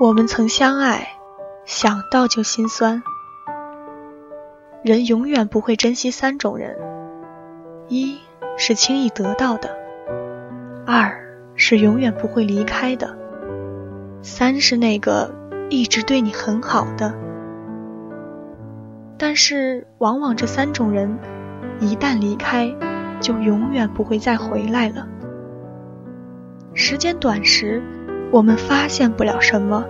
我们曾相爱，想到就心酸。人永远不会珍惜三种人：一是轻易得到的，二是永远不会离开的，三是那个一直对你很好的。但是，往往这三种人一旦离开，就永远不会再回来了。时间短时。我们发现不了什么，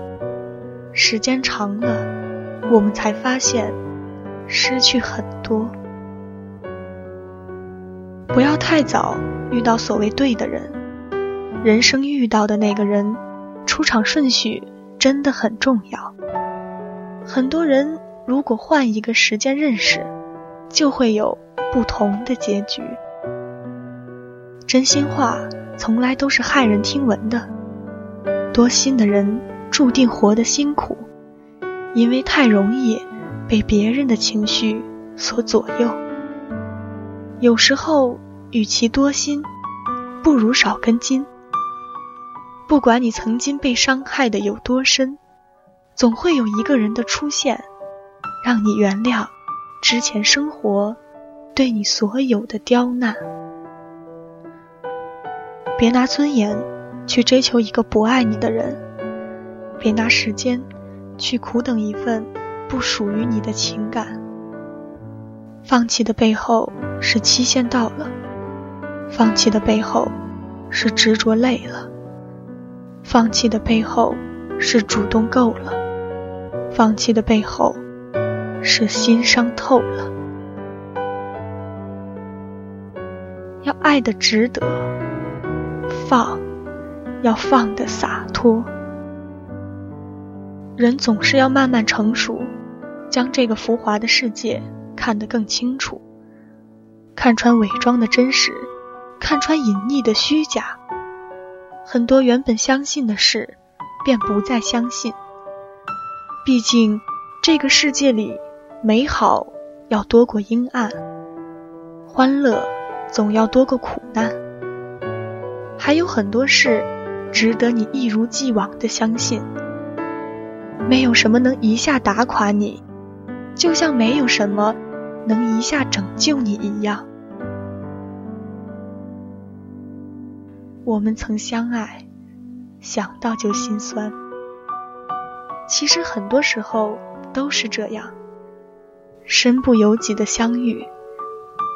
时间长了，我们才发现失去很多。不要太早遇到所谓对的人，人生遇到的那个人，出场顺序真的很重要。很多人如果换一个时间认识，就会有不同的结局。真心话从来都是骇人听闻的。多心的人注定活得辛苦，因为太容易被别人的情绪所左右。有时候，与其多心，不如少根筋。不管你曾经被伤害的有多深，总会有一个人的出现，让你原谅之前生活对你所有的刁难。别拿尊严。去追求一个不爱你的人，别拿时间去苦等一份不属于你的情感。放弃的背后是期限到了，放弃的背后是执着累了，放弃的背后是主动够了，放弃的背后是心伤透了。要爱的值得，放。要放得洒脱，人总是要慢慢成熟，将这个浮华的世界看得更清楚，看穿伪装的真实，看穿隐匿的虚假。很多原本相信的事，便不再相信。毕竟，这个世界里，美好要多过阴暗，欢乐总要多过苦难，还有很多事。值得你一如既往的相信，没有什么能一下打垮你，就像没有什么能一下拯救你一样。我们曾相爱，想到就心酸。其实很多时候都是这样，身不由己的相遇，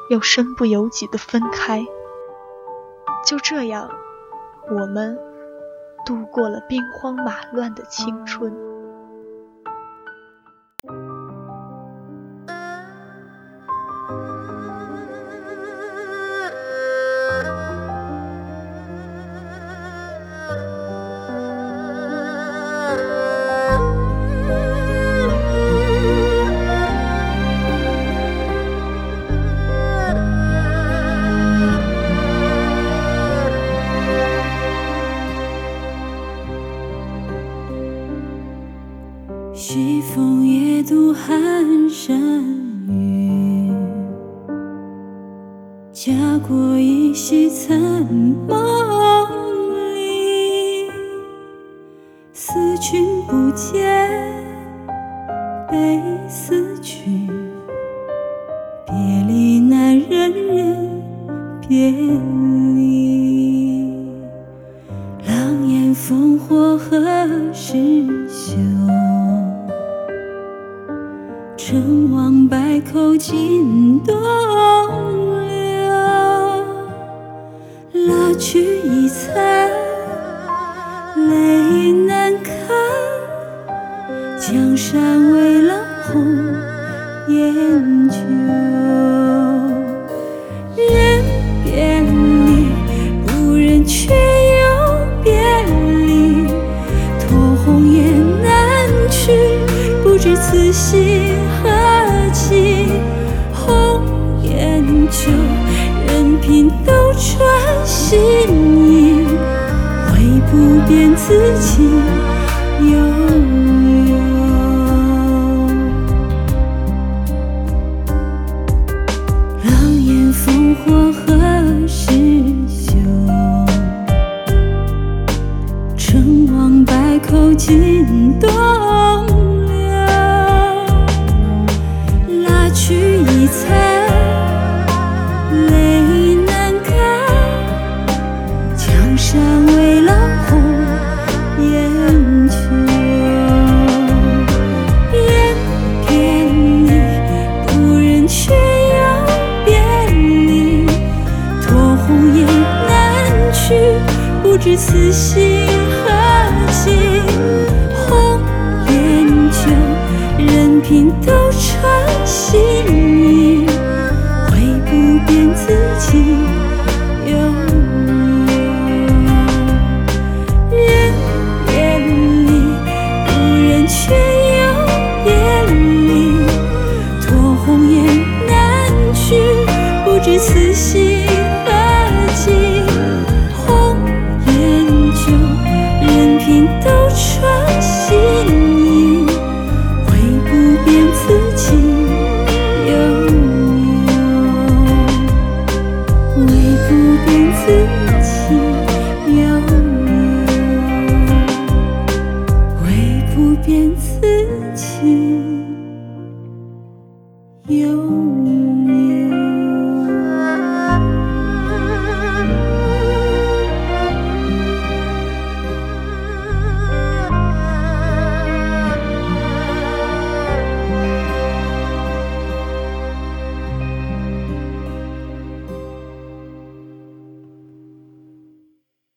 又身不由己的分开。就这样，我们。度过了兵荒马乱的青春。西风夜渡寒山雨，家国依稀残梦里。思君不见，悲思君，别离难忍忍别离。狼烟烽火何时休？成王败寇尽东流，蜡炬已残，泪难干，江山未老红颜旧。人别离，不忍却不变，此情有。知此心何寄。红颜旧，任凭斗穿行。便此情有。